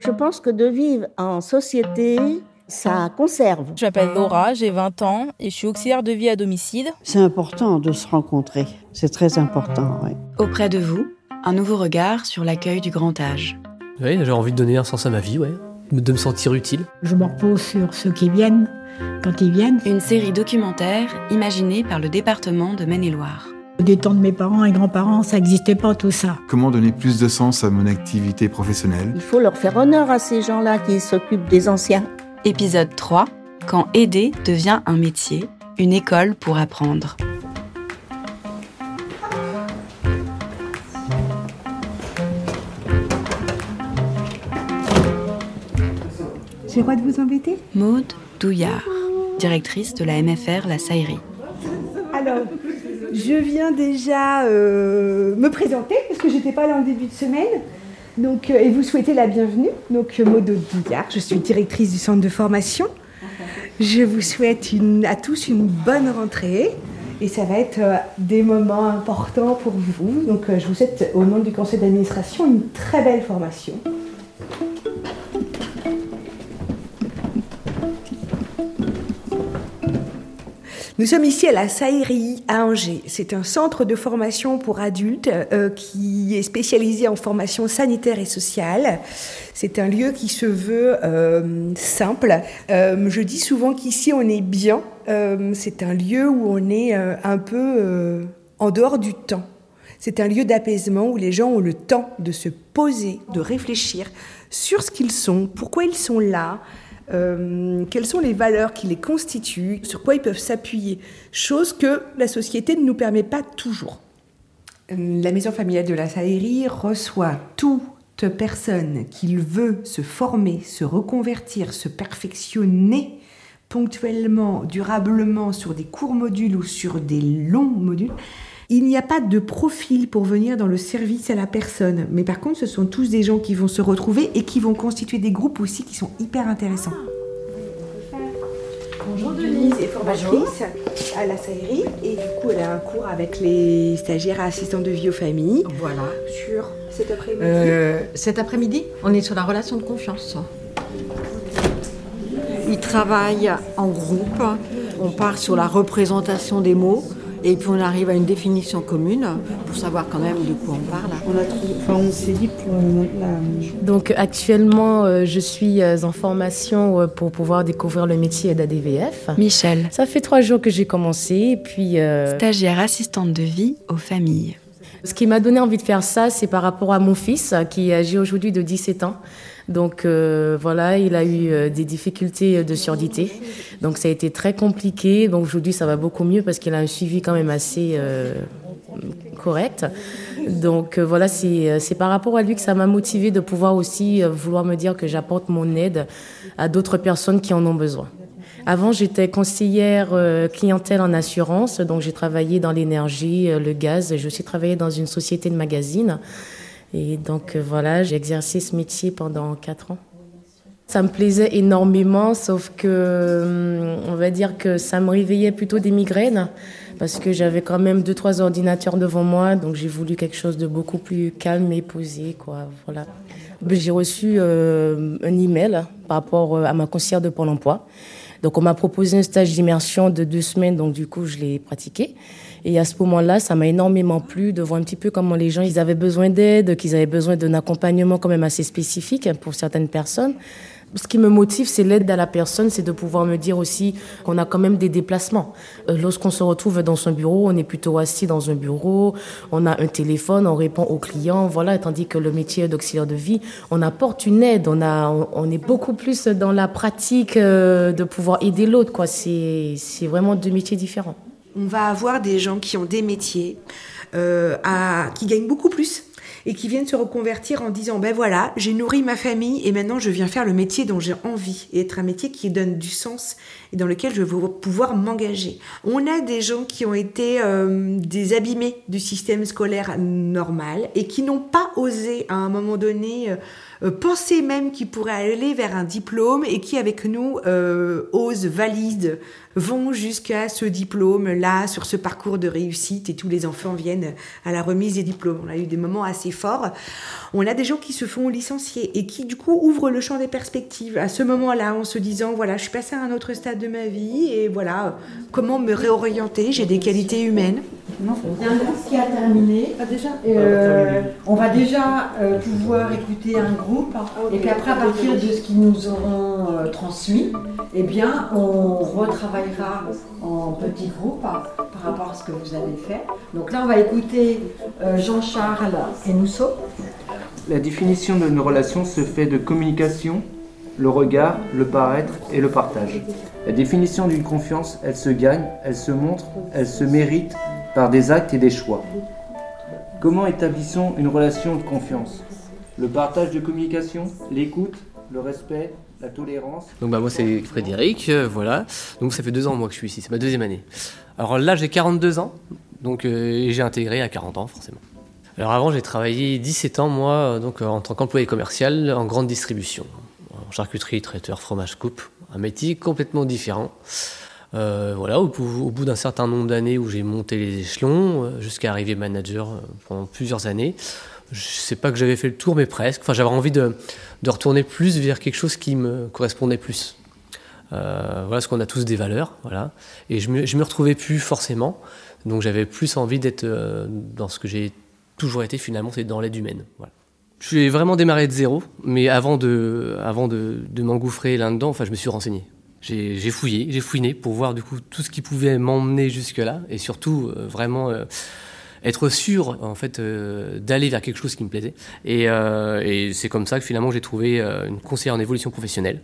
Je pense que de vivre en société, ça conserve. Je m'appelle Laura, j'ai 20 ans et je suis auxiliaire de vie à domicile. C'est important de se rencontrer, c'est très important. Oui. Auprès de vous, un nouveau regard sur l'accueil du grand âge. Oui, j'ai envie de donner un sens à ma vie, ouais. de me sentir utile. Je me repose sur ceux qui viennent, quand ils viennent. Une série documentaire imaginée par le département de Maine-et-Loire. Des temps de mes parents et grands-parents, ça n'existait pas tout ça. Comment donner plus de sens à mon activité professionnelle? Il faut leur faire honneur à ces gens-là qui s'occupent des anciens. Épisode 3. Quand aider devient un métier, une école pour apprendre. J'ai le droit de vous embêter? Maude Douillard, directrice de la MFR La Saillerie. Alors, je viens déjà euh, me présenter parce que j'étais pas là en début de semaine. Euh, et vous souhaitez la bienvenue. Donc, Maud Douillard, je suis directrice du centre de formation. Je vous souhaite à tous une bonne rentrée. Et ça va être euh, des moments importants pour vous. Donc, je vous souhaite, au nom du conseil d'administration, une très belle formation. Nous sommes ici à la Saillerie à Angers. C'est un centre de formation pour adultes euh, qui est spécialisé en formation sanitaire et sociale. C'est un lieu qui se veut euh, simple. Euh, je dis souvent qu'ici on est bien. c'est un lieu où on est un peu en dehors du temps. C'est un lieu d'apaisement où les gens ont le temps de se poser, de réfléchir sur ce qu'ils sont, pourquoi ils sont là, euh, quelles sont les valeurs qui les constituent, sur quoi ils peuvent s'appuyer, chose que la société ne nous permet pas toujours. La maison familiale de la Saillerie reçoit toute personne qui veut se former, se reconvertir, se perfectionner ponctuellement, durablement sur des courts modules ou sur des longs modules. Il n'y a pas de profil pour venir dans le service à la personne, mais par contre, ce sont tous des gens qui vont se retrouver et qui vont constituer des groupes aussi qui sont hyper intéressants. Bonjour Denise. Est formatrice à la Saillerie. Et du coup elle a un cours avec les stagiaires et assistants de vie aux familles. Voilà. Sur cet après-midi. Euh, Cet après-midi, on est sur la relation de confiance. Ils travaillent en groupe, on part sur la représentation des mots, et puis on arrive à une définition commune pour savoir quand même de quoi on parle. On, a trouvé, enfin, on s'est dit pour la... Donc actuellement, euh, je suis euh, en formation euh, pour pouvoir découvrir le métier d'ADVF. Michel. Ça fait trois jours que j'ai commencé, puis... Stagiaire assistante de vie aux familles. Ce qui m'a donné envie de faire ça, c'est par rapport à mon fils qui agit aujourd'hui de 17 ans. Donc euh, voilà, il a eu euh, des difficultés de surdité. Donc ça a été très compliqué. Donc aujourd'hui, ça va beaucoup mieux parce qu'il a un suivi quand même assez euh, correct. Donc voilà, c'est par rapport à lui que ça m'a motivé de pouvoir aussi vouloir me dire que j'apporte mon aide à d'autres personnes qui en ont besoin. Avant, j'étais conseillère clientèle en assurance, donc j'ai travaillé dans l'énergie, le gaz. J'ai aussi travaillé dans une société de magazines. Et donc euh, voilà, j'ai exercé ce métier pendant quatre ans. Ça me plaisait énormément, sauf que hum, on va dire que ça me réveillait plutôt des migraines parce que j'avais quand même deux trois ordinateurs devant moi, donc j'ai voulu quelque chose de beaucoup plus calme et posé, quoi. Voilà. J'ai reçu euh, un email par rapport euh, à ma conseillère de Pôle Emploi. Donc on m'a proposé un stage d'immersion de deux semaines, donc du coup je l'ai pratiqué. Et à ce moment-là, ça m'a énormément plu de voir un petit peu comment les gens, ils avaient besoin d'aide, qu'ils avaient besoin d'un accompagnement quand même assez spécifique pour certaines personnes. Ce qui me motive, c'est l'aide à la personne, c'est de pouvoir me dire aussi qu'on a quand même des déplacements. Euh, lorsqu'on se retrouve dans son bureau, on est plutôt assis dans un bureau, on a un téléphone, on répond aux clients, voilà. Tandis que le métier d'auxiliaire de vie, on apporte une aide, on a, on est beaucoup plus dans la pratique euh, de pouvoir aider l'autre, quoi. C'est vraiment deux métiers différents on va avoir des gens qui ont des métiers, euh, qui gagnent beaucoup plus et qui viennent se reconvertir en disant ben voilà j'ai nourri ma famille et maintenant je viens faire le métier dont j'ai envie. Et être un métier qui donne du sens et dans lequel je veux pouvoir m'engager. On a des gens qui ont été euh, des abîmés du système scolaire normal et qui n'ont pas osé à un moment donné euh, penser même qu'ils pourraient aller vers un diplôme et qui avec nous osent, valident vont jusqu'à ce diplôme-là, sur ce parcours de réussite, et tous les enfants viennent à la remise des diplômes. On a eu des moments assez assez fort, on a des gens qui se font licencier et qui du coup ouvrent le champ des perspectives à ce moment-là en se disant voilà, je suis passé à un autre stade de ma vie et voilà, comment me réorienter, j'ai des qualités humaines. Non, il y a un groupe qui a terminé. déjà euh, On va déjà euh, pouvoir écouter un groupe et puis après à partir de ce qu'ils nous auront euh, transmis, eh bien on retravaillera en petits groupes par rapport à ce que vous avez fait. Donc là on va écouter Jean-Charles et Mousseau. La définition de nos relations se fait de communication, le regard, le paraître et le partage. La définition d'une confiance, elle se gagne, elle se montre, elle se mérite par des actes et des choix. Comment établissons une relation de confiance? Le partage de communication, l'écoute, le respect, la tolérance. Donc bah moi c'est Frédéric, euh, voilà. Donc ça fait deux ans moi que je suis ici, c'est ma deuxième année. Alors là j'ai 42 ans, donc euh, j'ai intégré à 40 ans forcément. Alors avant j'ai travaillé 17 ans moi euh, donc en tant qu'employé commercial en grande distribution, charcuterie, traiteur, fromage coupe, un métier complètement différent. Euh, voilà, au, bout d'un certain nombre d'années où j'ai monté les échelons, euh, jusqu'à arriver manager euh, pendant plusieurs années, je sais pas que j'avais fait le tour, mais presque. Enfin, j'avais envie de, retourner plus vers quelque chose qui me correspondait plus. voilà, parce qu'on a tous des valeurs, voilà. Et je me, me retrouvais plus forcément. Donc j'avais plus envie d'être dans ce que j'ai toujours été finalement, c'est dans l'aide humaine. Voilà. Je suis vraiment démarré de zéro, mais avant de, avant de, m'engouffrer là-dedans, enfin, je me suis renseigné. J'ai fouillé, j'ai fouiné pour voir du coup tout ce qui pouvait m'emmener jusque-là et surtout euh, vraiment euh, être sûr en fait euh, d'aller vers quelque chose qui me plaisait. Et, et c'est comme ça que finalement j'ai trouvé une conseillère en évolution professionnelle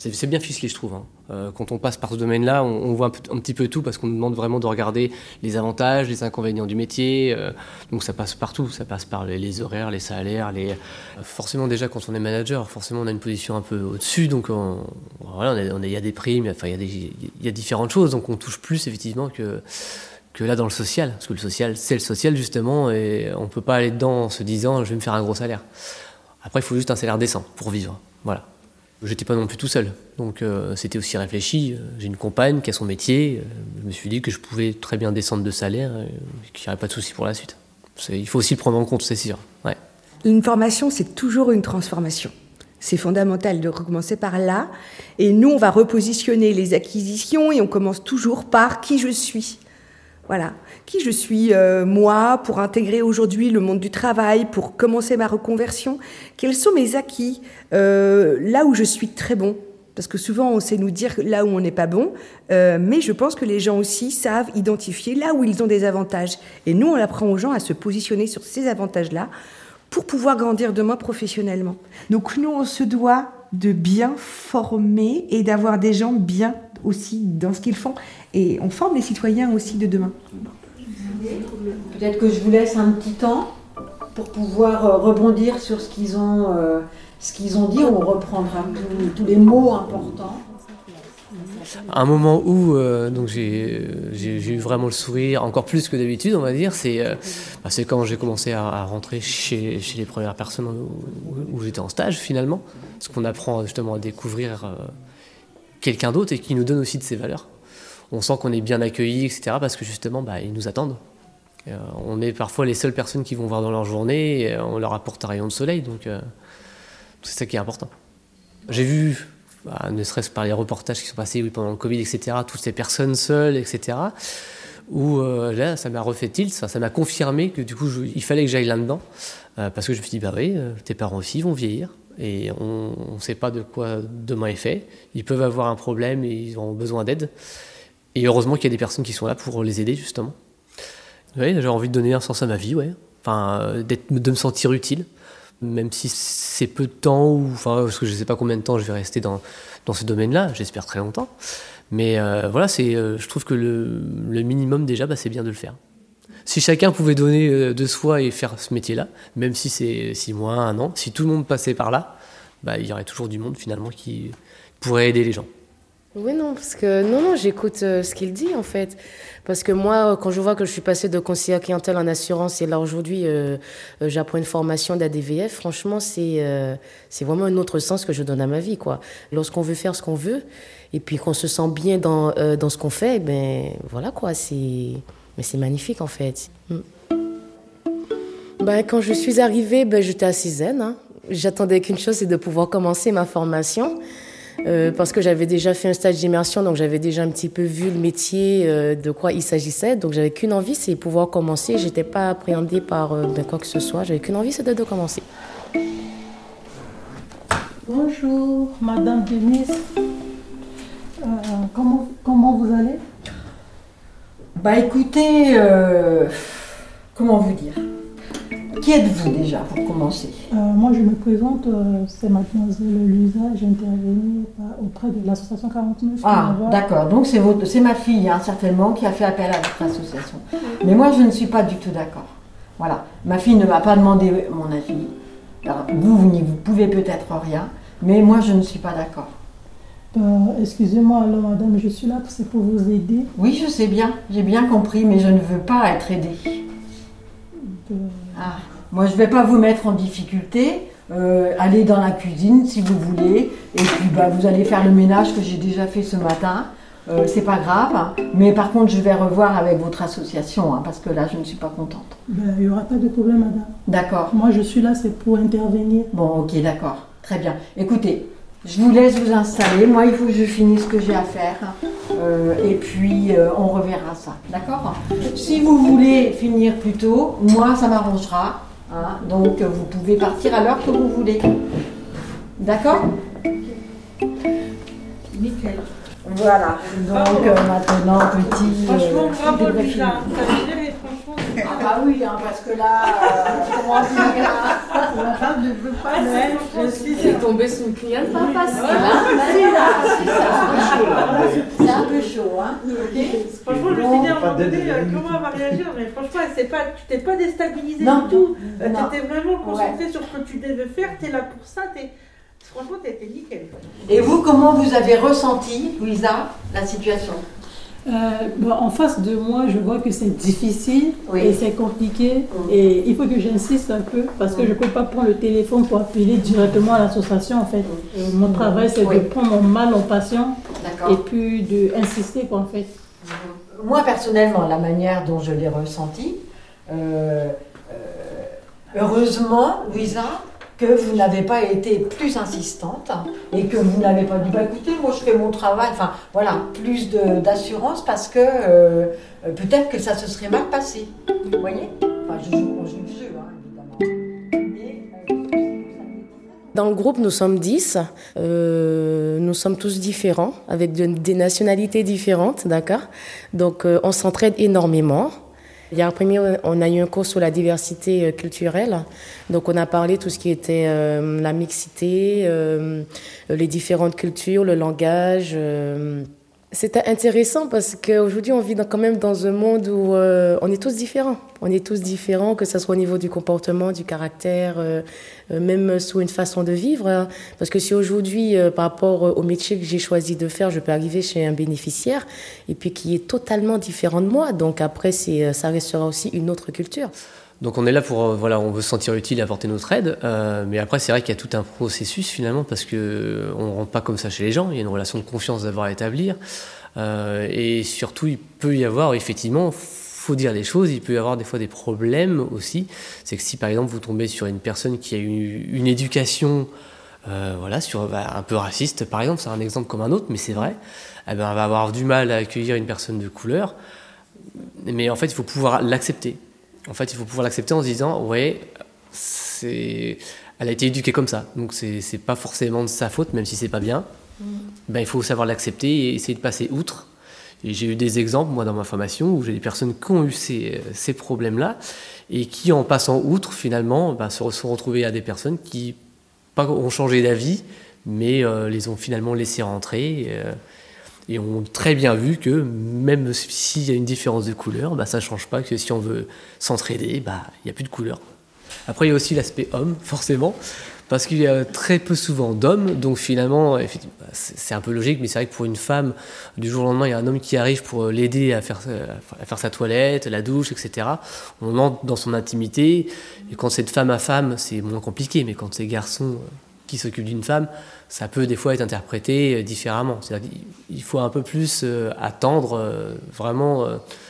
c'est bien ficelé, je trouve. Hein. Euh, quand on passe par ce domaine-là, on, voit un, petit peu tout parce qu'on nous demande vraiment de regarder les avantages, les inconvénients du métier. Euh, donc ça passe partout, ça passe par les, horaires, les salaires. Les... Forcément, déjà, quand on est manager, forcément, on a une position un peu au-dessus. Donc voilà, il y a des primes, enfin, il y, y, a différentes choses. Donc on touche plus, effectivement, que, que là dans le social. Parce que le social, c'est le social, justement, et on ne peut pas aller dedans en se disant je vais me faire un gros salaire. Après, il faut juste un salaire décent pour vivre. Voilà. J'étais pas non plus tout seul, donc euh, c'était aussi réfléchi. J'ai une compagne qui a son métier. Euh, je me suis dit que je pouvais très bien descendre de salaire, et qu'il n'y aurait pas de souci pour la suite. Il faut aussi le prendre en compte, c'est sûr. Ouais. Une formation, c'est toujours une transformation. C'est fondamental de recommencer par là. Et nous, on va repositionner les acquisitions et on commence toujours par qui je suis. Voilà, qui je suis euh, moi pour intégrer aujourd'hui le monde du travail, pour commencer ma reconversion? Quels sont mes acquis euh, là où je suis très bon? Parce que souvent on sait nous dire là où on n'est pas bon, euh, mais je pense que les gens aussi savent identifier là où ils ont des avantages. Et nous, on apprend aux gens à se positionner sur ces avantages-là pour pouvoir grandir demain professionnellement. Donc nous, on se doit de bien former et d'avoir des gens bien aussi dans ce qu'ils font. Et on forme les citoyens aussi de demain. Peut-être que je vous laisse un petit temps pour pouvoir euh, rebondir sur ce qu'ils ont, euh, ce qu'ils ont dit. On reprendra tous, les mots importants. Un moment où euh, donc j'ai, eu vraiment le sourire, encore plus que d'habitude, on va dire, c'est, bah, c'est quand j'ai commencé à, rentrer chez, chez, les premières personnes où, où, j'étais en stage finalement. Parce qu'on apprend justement à découvrir quelqu'un d'autre et qui nous donne aussi de ses valeurs. On sent qu'on est bien accueilli, etc. Parce que justement, bah, ils nous attendent. Euh, on est parfois les seules personnes qui vont voir dans leur journée et on leur apporte un rayon de soleil. Donc euh, c'est ça qui est important. J'ai vu, bah, ne serait-ce par les reportages qui sont passés pendant le Covid, etc., toutes ces personnes seules, etc., où euh, là, ça m'a refait tilt, ça, m'a confirmé que du coup, il fallait que j'aille là-dedans. parce que je me suis dit, bah oui, tes parents aussi vont vieillir et on ne sait pas de quoi demain est fait. Ils peuvent avoir un problème et ils ont besoin d'aide. Et heureusement qu'il y a des personnes qui sont là pour les aider, justement. Oui, j'ai envie de donner un sens à ma vie, ouais. Enfin, euh, de me sentir utile, même si c'est peu de temps, enfin, parce que je ne sais pas combien de temps je vais rester dans, dans ce domaine-là, j'espère très longtemps. Mais euh, voilà, euh, je trouve que le, le minimum déjà, bah, c'est bien de le faire. Si chacun pouvait donner de soi et faire ce métier-là, même si c'est six mois, un an, si tout le monde passait par là, bah, il y aurait toujours du monde finalement qui pourrait aider les gens. Oui, non, parce que non, non, j'écoute ce qu'il dit en fait. Parce que moi, quand je vois que je suis passée de conseiller clientèle en assurance et là aujourd'hui, euh, euh, j'apprends une formation d'ADVF, franchement, c'est euh, c'est vraiment un autre sens que je donne à ma vie. quoi. Lorsqu'on veut faire ce qu'on veut et puis qu'on se sent bien dans, dans ce qu'on fait, ben voilà quoi, c'est magnifique en fait. Ben, quand je suis arrivée, ben, j'étais assez zen. Hein. J'attendais qu'une chose, c'est de pouvoir commencer ma formation. Euh, parce que j'avais déjà fait un stage d'immersion, donc j'avais déjà un petit peu vu le métier, euh, de quoi il s'agissait. Donc j'avais qu'une envie, c'est pouvoir commencer. J'étais pas appréhendée par euh, ben, quoi que ce soit. J'avais qu'une envie, c'était de commencer. Bonjour, Madame Denise. Comment, comment vous allez? Bah écoutez, euh, comment vous dire? Qui êtes-vous déjà pour commencer? Euh, Moi, je me présente, euh, c'est mademoiselle Luisa, j'interviens auprès de l'association 49. Ah, d'accord. Donc c'est votre, c'est ma fille, hein, certainement, qui a fait appel à votre association. Mais moi, je ne suis pas du tout d'accord. Voilà. Ma fille ne m'a pas demandé mon avis. Alors, vous, vous n'y vous pouvez peut-être rien, mais moi, je ne suis pas d'accord. Euh, Excusez-moi, alors madame, je suis là, c'est pour vous aider. Oui, je sais bien, j'ai bien compris, mais je ne veux pas être aidée. Euh, Ah, moi, je ne vais pas vous mettre en difficulté. Euh, allez dans la cuisine si vous voulez, et puis bah, vous allez faire le ménage que j'ai déjà fait ce matin. Euh, c'est pas grave, hein. mais par contre, je vais revoir avec votre association, hein, parce que là, je ne suis pas contente. ben, Il n'y aura pas de problème, madame. D'accord. Moi, je suis là, c'est pour intervenir. Bon, ok, d'accord. Très bien. Écoutez, je vous laisse vous installer. Moi, il faut que je finisse ce que j'ai à faire. Euh, et puis, euh, on reverra ça. D'accord Si vous voulez finir plus tôt, moi, ça m'arrangera. hein. Donc, vous pouvez partir à l'heure que vous voulez. D'accord Nickel. Voilà. Donc, euh, maintenant, petit. Franchement, bravo. Lisa. Ah bah oui, hein, parce que là, euh, comment dire hein. La femme ne veut pas je suis J'ai tombé sur une cliente pas facile. hein. Si, là. C'est un peu chaud, hein. Franchement, je me suis dit à un moment donné, comment elle va réagir, mais franchement, elle pas, tu t'es pas déstabilisée Non. du tout. Euh, Non. T'étais vraiment concentrée sur ce que tu devais faire, t'es là pour ça, t'es... franchement, t'étais nickel. Et vous, comment vous avez ressenti, Louisa, la situation? Euh, bon, en face de moi, je vois que c'est difficile Oui. et c'est compliqué. Et il faut que j'insiste un peu parce que je ne peux pas prendre le téléphone pour appeler directement à l'association. En fait, Euh, mon travail, c'est Oui. de prendre mon mal en patient et puis d'insister, en fait. Moi, personnellement, la manière dont je l'ai ressenti, euh, euh, heureusement, Louisa, que vous n'avez pas été plus insistante et que vous n'avez pas dit, bah écoutez, moi je fais mon travail, enfin voilà, plus d'assurance parce que euh, euh, peut-être que ça se serait mal passé. Vous voyez? Enfin, je joue, on joue le jeu, hein, évidemment. Dans le groupe, nous sommes 10. Euh, nous sommes tous différents, avec de- des nationalités différentes, d'accord? Donc, euh, on s'entraide énormément. Il y a un premier, on a eu un cours sur la diversité euh, culturelle. Donc, on a parlé tout ce qui était euh, la mixité, euh, les différentes cultures, le langage. C'était intéressant parce qu'aujourd'hui, on vit quand même dans un monde où euh, on est tous différents. On est tous différents, que ce soit au niveau du comportement, du caractère, euh, euh, même sous une façon de vivre. hein. Parce que si aujourd'hui, euh, par rapport au métier que j'ai choisi de faire, je peux arriver chez un bénéficiaire et puis qui est totalement différent de moi, donc après, euh, ça restera aussi une autre culture. Donc on est là pour, euh, voilà, on veut se sentir utile et apporter notre aide, euh, mais après c'est vrai qu'il y a tout un processus finalement parce que euh, on rentre pas comme ça chez les gens, il y a une relation de confiance d'avoir à établir, et surtout il peut y avoir effectivement, faut dire les choses, il peut y avoir des fois des problèmes aussi, c'est que si par exemple vous tombez sur une personne qui a eu une éducation voilà, sur, bah, un peu raciste par exemple, c'est un exemple comme un autre, mais c'est vrai, eh ben, va avoir du mal à accueillir une personne de couleur, mais en fait il faut pouvoir l'accepter. En fait, il faut pouvoir l'accepter en se disant, ouais, c'est, elle a été éduquée comme ça, donc c'est, c'est pas forcément de sa faute, même si c'est pas bien. Ben, il faut savoir l'accepter et essayer de passer outre. Et j'ai eu des exemples, moi, dans ma formation, où j'ai des personnes qui ont eu ces, ces problèmes-là et qui, en passant outre, finalement, ben, se sont retrouvées à des personnes qui pas ont changé d'avis, mais euh, les ont finalement laissées rentrer. euh, et ont très bien vu que même s'il y a une différence de couleur, bah, ça ne change pas que si on veut s'entraider, bah, il n'y a plus de couleur. Après, il y a aussi l'aspect homme, forcément, parce qu'il y a très peu souvent d'hommes, donc finalement, bah, c'est un peu logique, mais c'est vrai que pour une femme, du jour au lendemain, il y a un homme qui arrive pour l'aider à faire, à faire sa toilette, la douche, etc. On entre dans son intimité, et quand c'est de femme à femme, c'est moins compliqué, mais quand c'est garçon euh, qui s'occupe d'une femme, ça peut des fois être interprété euh, différemment. Qu'il faut un peu plus euh, attendre euh, vraiment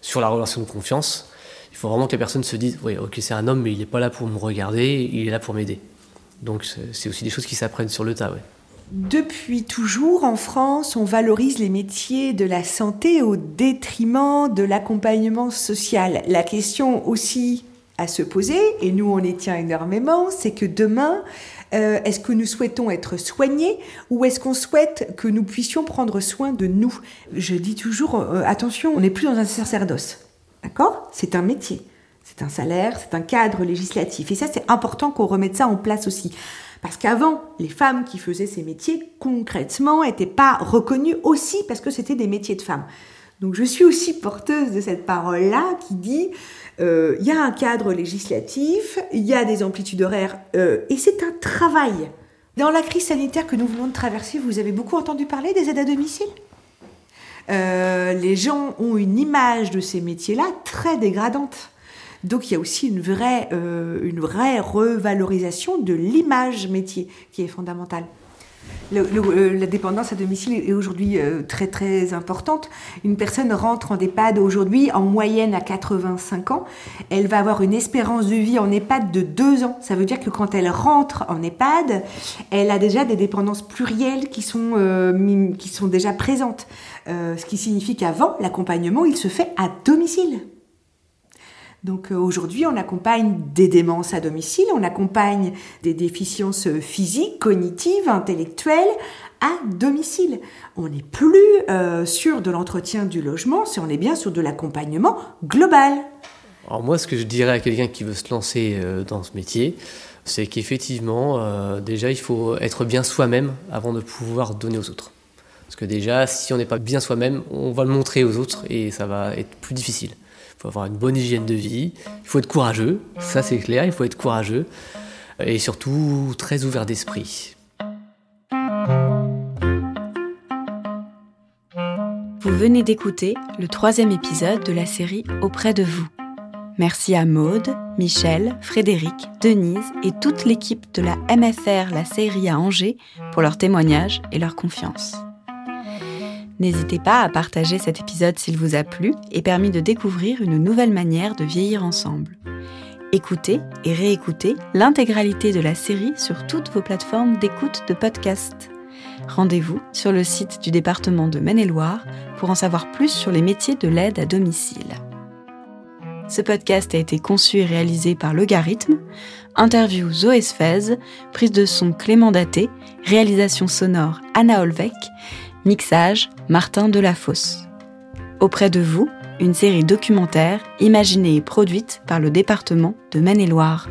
sur la relation de confiance. Il faut vraiment que la personne se dise, oui, ok, c'est un homme, mais il n'est pas là pour me regarder, il est là pour m'aider. Donc c'est aussi des choses qui s'apprennent sur le tas. Ouais. Depuis toujours, en France, on valorise les métiers de la santé au détriment de l'accompagnement social. La question aussi à se poser, et nous on y tient énormément, c'est que demain, euh, est-ce que nous souhaitons être soignés ou est-ce qu'on souhaite que nous puissions prendre soin de nous? Je dis toujours, euh, attention, on n'est plus dans un sacerdoce. D'accord? C'est un métier. C'est un salaire, c'est un cadre législatif. Et ça, c'est important qu'on remette ça en place aussi. Parce qu'avant, les femmes qui faisaient ces métiers, concrètement, n'étaient pas reconnues aussi parce que c'était des métiers de femmes. Donc je suis aussi porteuse de cette parole-là qui dit, euh, il y a un cadre législatif, il y a des amplitudes horaires, euh, et c'est un travail. Dans la crise sanitaire que nous venons de traverser, vous avez beaucoup entendu parler des aides à domicile? Euh, Les gens ont une image de ces métiers-là très dégradante. Donc il y a aussi une vraie, une vraie revalorisation de l'image métier qui est fondamentale. Euh, la dépendance à domicile est aujourd'hui euh, très très importante. Une personne rentre en EHPAD aujourd'hui en moyenne à 85 ans. Elle va avoir une espérance de vie en EHPAD de 2 ans. Ça veut dire que quand elle rentre en EHPAD, elle a déjà des dépendances plurielles qui sont, euh, qui sont déjà présentes. ce qui signifie qu'avant, l'accompagnement, il se fait à domicile. Donc euh, aujourd'hui, on accompagne des démences à domicile, on accompagne des déficiences physiques, cognitives, intellectuelles à domicile. On n'est plus euh, sur de l'entretien du logement, c'est on est bien sur de l'accompagnement global. Alors moi, ce que je dirais à quelqu'un qui veut se lancer euh, dans ce métier, c'est qu'effectivement, déjà, il faut être bien soi-même avant de pouvoir donner aux autres. Parce que déjà, si on n'est pas bien soi-même, on va le montrer aux autres et ça va être plus difficile faut avoir une bonne hygiène de vie, il faut être courageux, ça c'est clair, il faut être courageux, et surtout très ouvert d'esprit. Vous venez d'écouter le troisième épisode de la série Auprès de vous. Merci à Maude, Michel, Frédéric, Denise et toute l'équipe de la MFR La Série à Angers pour leur témoignage et leur confiance. N'hésitez pas à partager cet épisode s'il vous a plu et permis de découvrir une nouvelle manière de vieillir ensemble. Écoutez et réécoutez l'intégralité de la série sur toutes vos plateformes d'écoute de podcast. Rendez-vous sur le site du département de Maine-et-Loire pour en savoir plus sur les métiers de l'aide à domicile. Ce podcast a été conçu et réalisé par Logarithme, interview Zoé Sfez, prise de son Clément Daté, réalisation sonore Anna Olvec, Mixage Martin Delafosse. Auprès de vous, une série documentaire imaginée et produite par le département de Maine-et-Loire.